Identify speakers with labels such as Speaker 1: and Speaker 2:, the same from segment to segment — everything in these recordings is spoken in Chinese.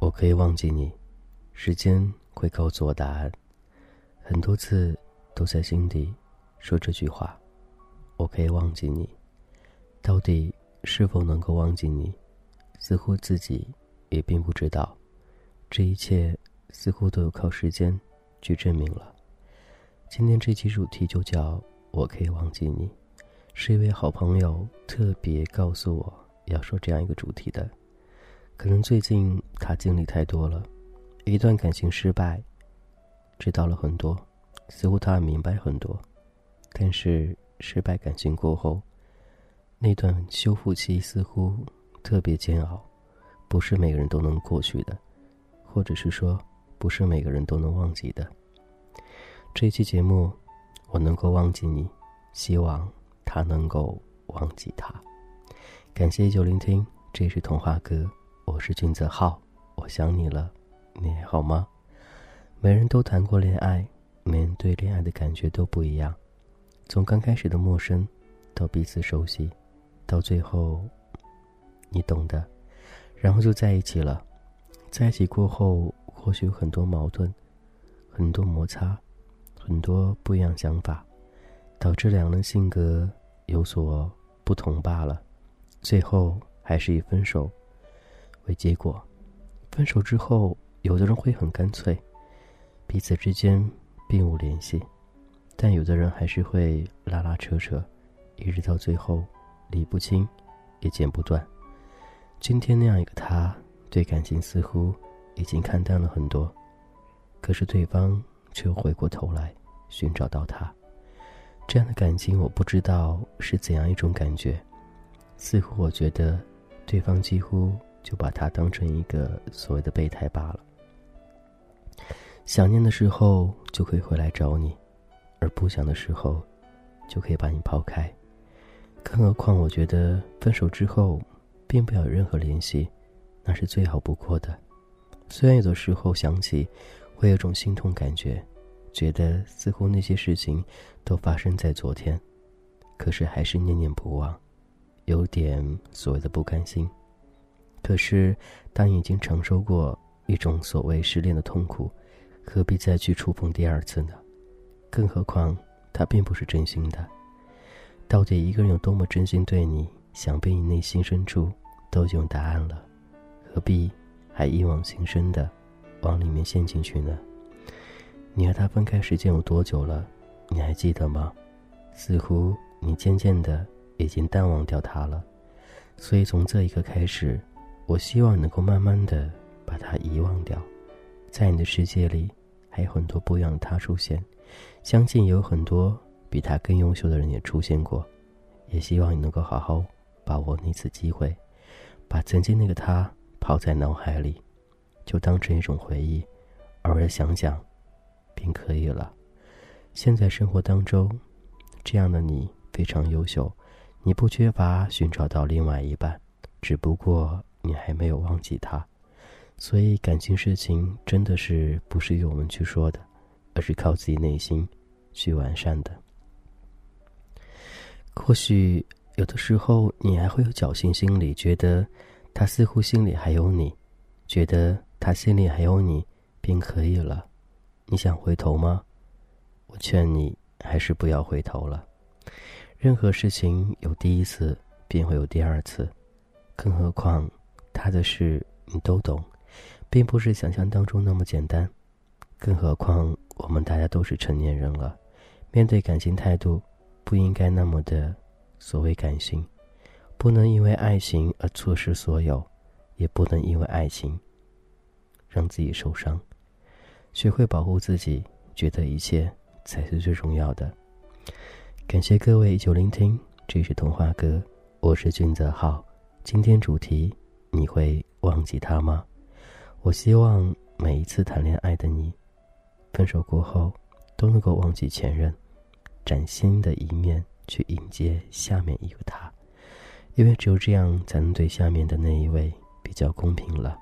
Speaker 1: 我可以忘记你，时间会告诉我答案。很多次都在心底说这句话：我可以忘记你，到底是否能够忘记你？似乎自己也并不知道。这一切似乎都有靠时间去证明了。今天这期主题就叫“我可以忘记你”，是一位好朋友特别告诉我要说这样一个主题的。可能最近他经历太多了，一段感情失败，知道了很多，似乎他明白很多，但是失败感情过后，那段修复期似乎特别煎熬，不是每个人都能过去的，或者是说，不是每个人都能忘记的。这期节目，我能够忘记你，希望他能够忘记他。感谢依旧聆听，这是童话歌。我是君泽浩，我想你了，你还好吗？每人都谈过恋爱，每人对恋爱的感觉都不一样。从刚开始的陌生，到彼此熟悉，到最后，你懂的，然后就在一起了。在一起过后，或许有很多矛盾，很多摩擦，很多不一样想法，导致两人性格有所不同罢了。最后还是以分手。为结果，分手之后，有的人会很干脆，彼此之间并无联系；但有的人还是会拉拉扯扯，一直到最后，理不清，也剪不断。今天那样一个他，对感情似乎已经看淡了很多，可是对方却又回过头来寻找到他。这样的感情，我不知道是怎样一种感觉，似乎我觉得，对方几乎。就把他当成一个所谓的备胎罢了。想念的时候就可以回来找你，而不想的时候，就可以把你抛开。更何况，我觉得分手之后，并不要有任何联系，那是最好不过的。虽然有的时候想起，会有种心痛感觉，觉得似乎那些事情都发生在昨天，可是还是念念不忘，有点所谓的不甘心。可是，当已经承受过一种所谓失恋的痛苦，何必再去触碰第二次呢？更何况，他并不是真心的。到底一个人有多么真心对你，想必你内心深处都已经有答案了，何必还一往情深的往里面陷进去呢？你和他分开时间有多久了？你还记得吗？似乎你渐渐的已经淡忘掉他了。所以从这一刻开始。我希望能够慢慢的把他遗忘掉，在你的世界里还有很多不一样的他出现，相信有很多比他更优秀的人也出现过，也希望你能够好好把握那次机会，把曾经那个他抛在脑海里，就当成一种回忆，偶尔想想，便可以了。现在生活当中，这样的你非常优秀，你不缺乏寻找到另外一半，只不过。你还没有忘记他，所以感情事情真的是不是由我们去说的，而是靠自己内心去完善的。或许有的时候你还会有侥幸心理，觉得他似乎心里还有你，觉得他心里还有你便可以了。你想回头吗？我劝你还是不要回头了。任何事情有第一次，便会有第二次，更何况。他的事你都懂，并不是想象当中那么简单。更何况我们大家都是成年人了，面对感情态度不应该那么的所谓感性，不能因为爱情而错失所有，也不能因为爱情让自己受伤。学会保护自己，觉得一切才是最重要的。感谢各位依旧聆听，这是童话哥，我是俊泽浩，今天主题。你会忘记他吗？我希望每一次谈恋爱的你，分手过后都能够忘记前任，崭新的一面去迎接下面一个他，因为只有这样才能对下面的那一位比较公平了。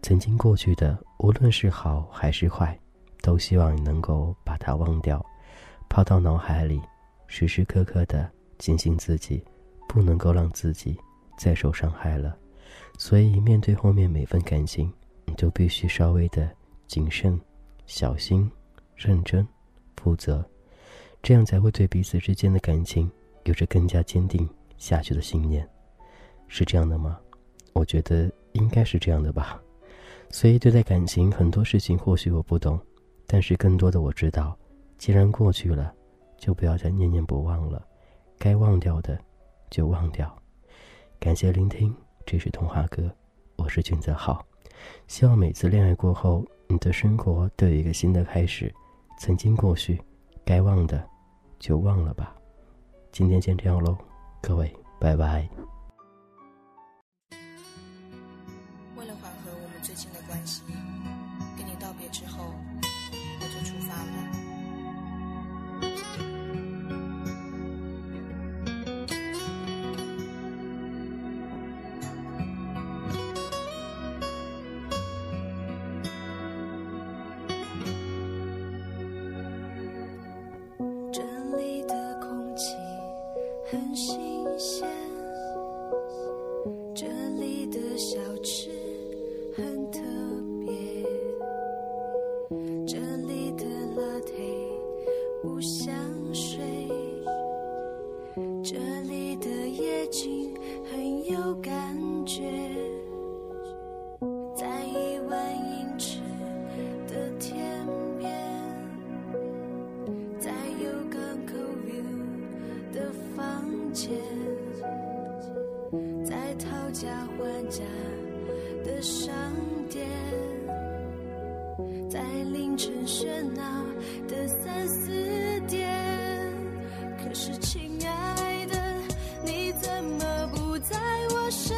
Speaker 1: 曾经过去的，无论是好还是坏，都希望你能够把它忘掉，抛到脑海里，时时刻刻的警醒自己，不能够让自己再受伤害了。所以，面对后面每份感情，你就必须稍微的谨慎、小心、认真、负责，这样才会对彼此之间的感情有着更加坚定下去的信念。是这样的吗？我觉得应该是这样的吧。所以，对待感情很多事情，或许我不懂，但是更多的我知道，既然过去了，就不要再念念不忘了，该忘掉的就忘掉。感谢聆听。这是童话哥，我是俊泽浩，希望每次恋爱过后，你的生活都有一个新的开始。曾经过去，该忘的就忘了吧。今天先这样喽，各位，拜拜。
Speaker 2: 这里的小吃很特别。
Speaker 3: 凌晨喧闹的三四点。可是，亲爱的，你怎么不在我身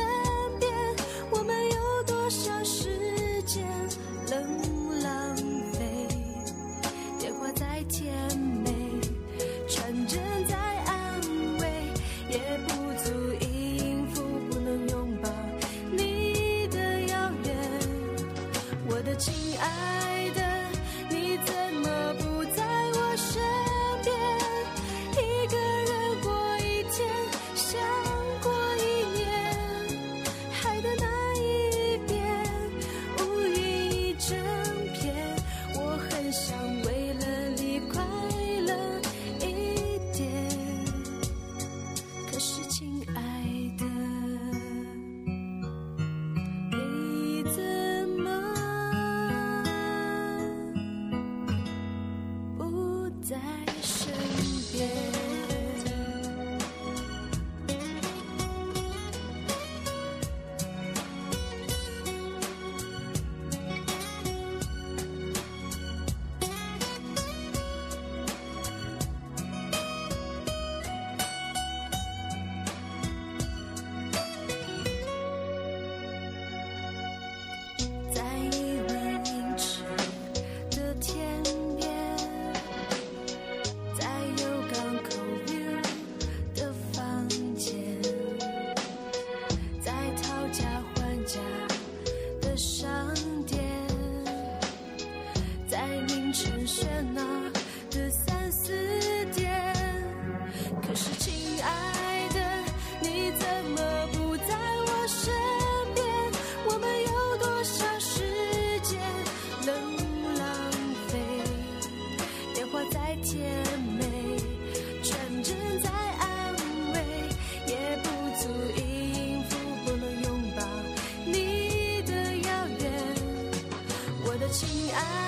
Speaker 3: 亲爱